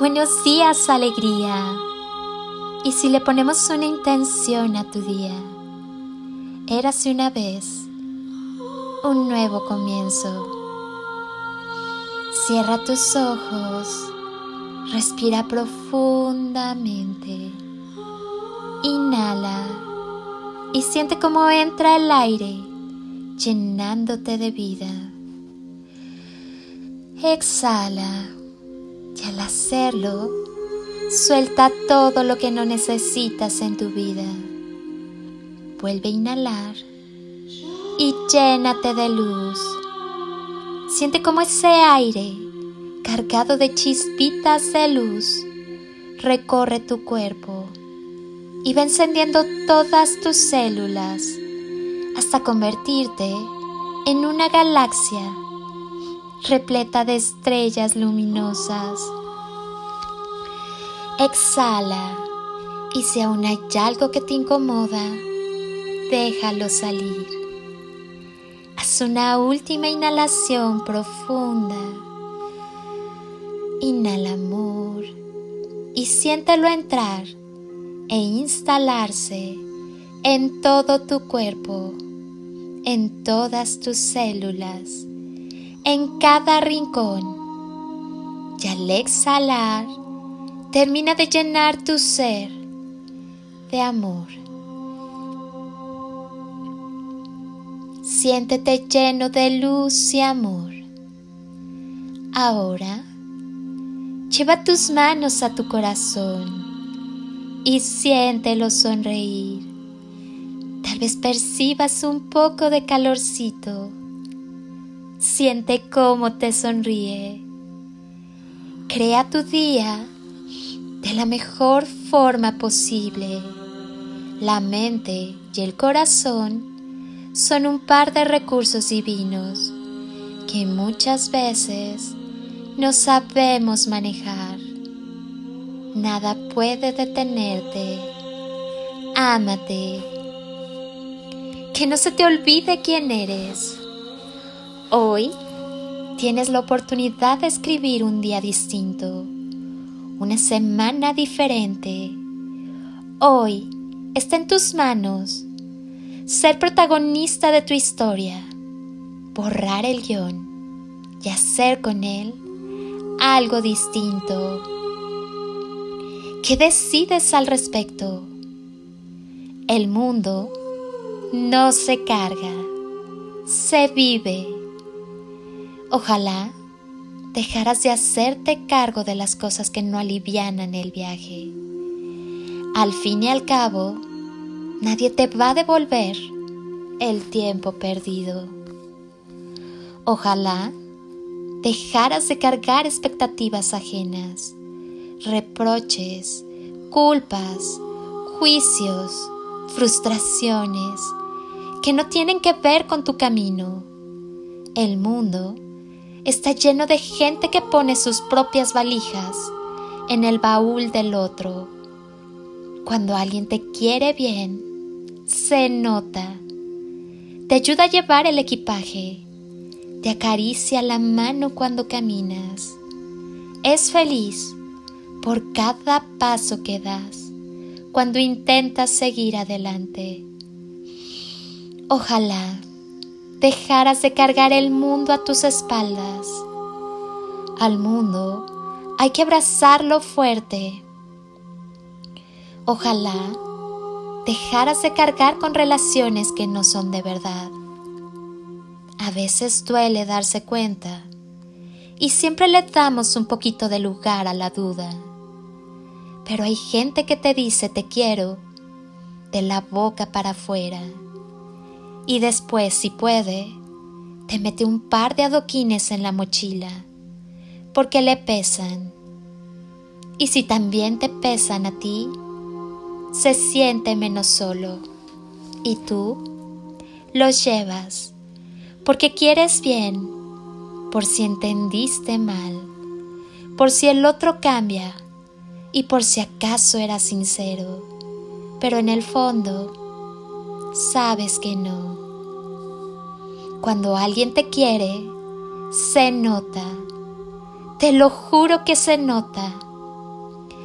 Buenos días, alegría. Y si le ponemos una intención a tu día, érase una vez un nuevo comienzo. Cierra tus ojos, respira profundamente, inhala y siente cómo entra el aire llenándote de vida. Exhala y al hacerlo, suelta todo lo que no necesitas en tu vida. Vuelve a inhalar y llénate de luz. Siente como ese aire, cargado de chispitas de luz, recorre tu cuerpo y va encendiendo todas tus células hasta convertirte en una galaxia repleta de estrellas luminosas. Exhala y si aún hay algo que te incomoda, déjalo salir. Haz una última inhalación profunda. Inhala amor y siéntelo entrar e instalarse en todo tu cuerpo, en todas tus células en cada rincón. Y al exhalar, termina de llenar tu ser de amor. Siéntete lleno de luz y amor. Ahora, lleva tus manos a tu corazón y siéntelo sonreír. Tal vez percibas un poco de calorcito Siente cómo te sonríe. Crea tu día de la mejor forma posible. La mente y el corazón son un par de recursos divinos que muchas veces no sabemos manejar. Nada puede detenerte. Ámate. Que no se te olvide quién eres Hoy tienes la oportunidad de escribir un día distinto, una semana diferente. Hoy está en tus manos ser protagonista de tu historia, borrar el guion y hacer con él algo distinto. ¿Qué decides al respecto? El mundo no se carga, se vive. Ojalá dejaras de hacerte cargo de las cosas que no alivianan el viaje. Al fin y al cabo, nadie te va a devolver el tiempo perdido. Ojalá dejaras de cargar expectativas ajenas, reproches, culpas, juicios, frustraciones que no tienen que ver con tu camino. El mundo está lleno de gente que pone sus propias valijas en el baúl del otro. Cuando alguien te quiere bien, se nota. Te ayuda a llevar el equipaje. Te acaricia la mano cuando caminas. Es feliz por cada paso que das cuando intentas seguir adelante. Ojalá dejaras de cargar el mundo a tus espaldas. Al mundo hay que abrazarlo fuerte. Ojalá dejaras de cargar con relaciones que no son de verdad. A veces duele darse cuenta y siempre le damos un poquito de lugar a la duda. Pero hay gente que te dice te quiero de la boca para afuera y después, si puede, te mete un par de adoquines en la mochila, porque le pesan. Y si también te pesan a ti, se siente menos solo. Y tú los llevas, porque quieres bien, por si entendiste mal, por si el otro cambia y por si acaso era sincero, pero en el fondo sabes que no. Cuando alguien te quiere, se nota. Te lo juro que se nota.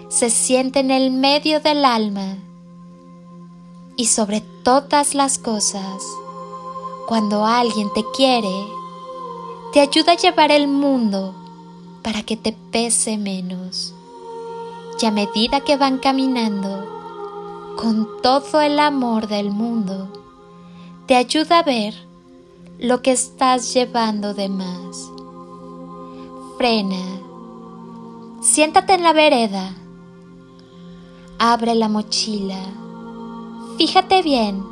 se siente en el medio del alma y sobre todas las cosas, cuando alguien te quiere, te ayuda a llevar el mundo para que te pese menos. Y a medida que van caminando con todo el amor del mundo, te ayuda a ver lo que estás llevando de más. Frena, siéntate en la vereda, abre la mochila, fíjate bien,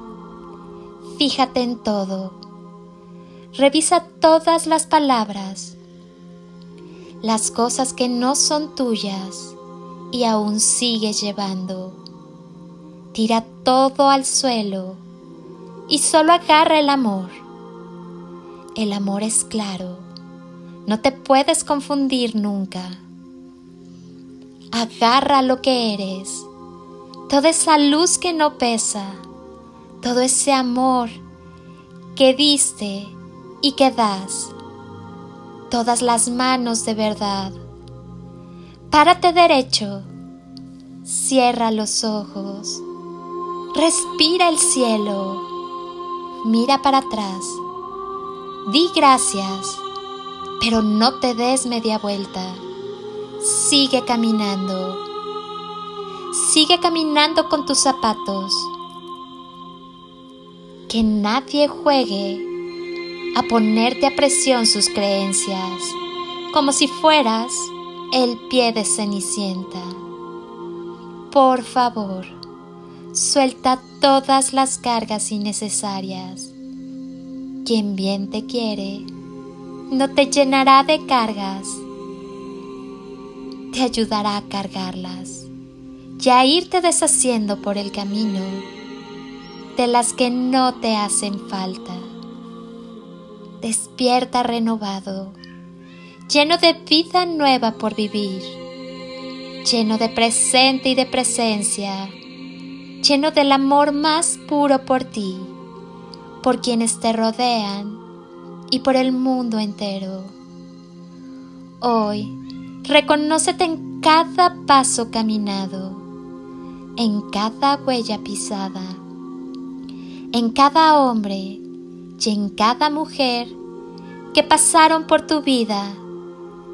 fíjate en todo, revisa todas las palabras, las cosas que no son tuyas y aún sigues llevando. Tira todo al suelo y solo agarra el amor. El amor es claro. No te puedes confundir nunca. Agarra lo que eres, toda esa luz que no pesa, todo ese amor que diste y que das, todas las manos de verdad. Párate derecho, cierra los ojos, respira el cielo, mira para atrás, di gracias pero no te des media vuelta. Sigue caminando. Sigue caminando con tus zapatos. Que nadie juegue a ponerte a presión sus creencias, como si fueras el pie de Cenicienta. Por favor, suelta todas las cargas innecesarias. Quien bien te quiere, no te llenará de cargas, te ayudará a cargarlas y a irte deshaciendo por el camino de las que no te hacen falta. Despierta renovado, lleno de vida nueva por vivir, lleno de presente y de presencia, lleno del amor más puro por ti, por quienes te rodean y por el mundo entero. Hoy, reconócete en cada paso caminado, en cada huella pisada, en cada hombre y en cada mujer que pasaron por tu vida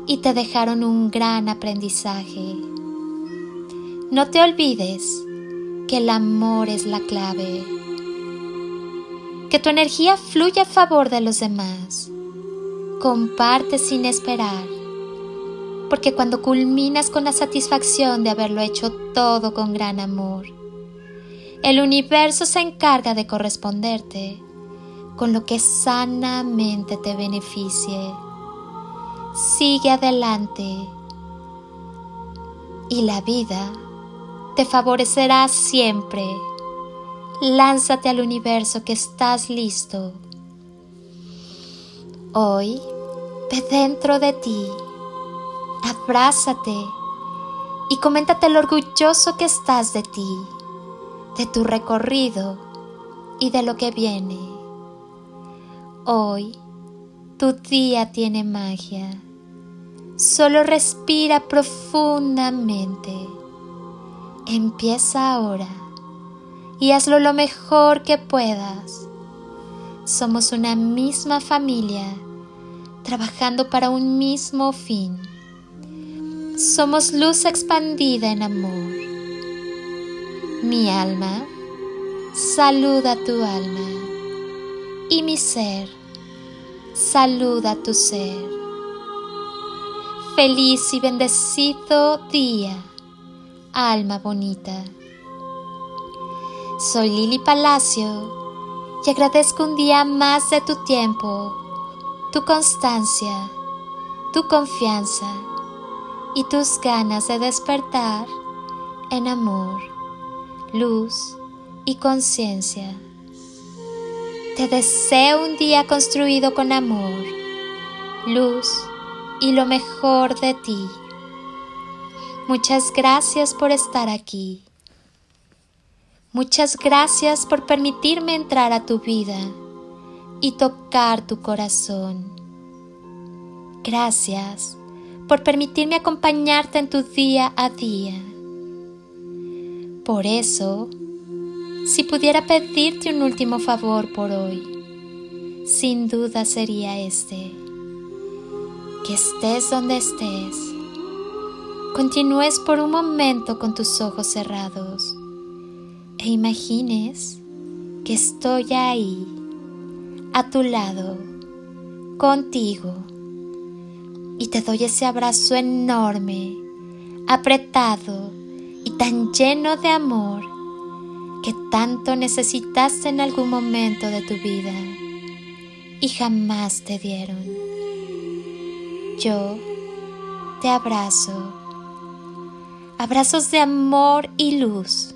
y te dejaron un gran aprendizaje. No te olvides que el amor es la clave que tu energía fluya a favor de los demás. Comparte sin esperar, porque cuando culminas con la satisfacción de haberlo hecho todo con gran amor, el universo se encarga de corresponderte con lo que sanamente te beneficie. Sigue adelante y la vida te favorecerá siempre lánzate al universo que estás listo. Hoy, ve dentro de ti, abrázate y coméntate lo orgulloso que estás de ti, de tu recorrido y de lo que viene. Hoy, tu día tiene magia. Solo respira profundamente. Empieza ahora y hazlo lo mejor que puedas. Somos una misma familia, trabajando para un mismo fin. Somos luz expandida en amor. Mi alma saluda tu alma y mi ser saluda tu ser. Feliz y bendecido día, alma bonita. Soy Lili Palacio y agradezco un día más de tu tiempo, tu constancia, tu confianza y tus ganas de despertar en amor, luz y conciencia. Te deseo un día construido con amor, luz y lo mejor de ti. Muchas gracias por estar aquí. Muchas gracias por permitirme entrar a tu vida y tocar tu corazón. Gracias por permitirme acompañarte en tu día a día. Por eso, si pudiera pedirte un último favor por hoy, sin duda sería este. Que estés donde estés, continúes por un momento con tus ojos cerrados e imagines que estoy ahí, a tu lado, contigo, y te doy ese abrazo enorme, apretado y tan lleno de amor que tanto necesitaste en algún momento de tu vida. Y jamás te dieron. Yo te abrazo, abrazos de amor y luz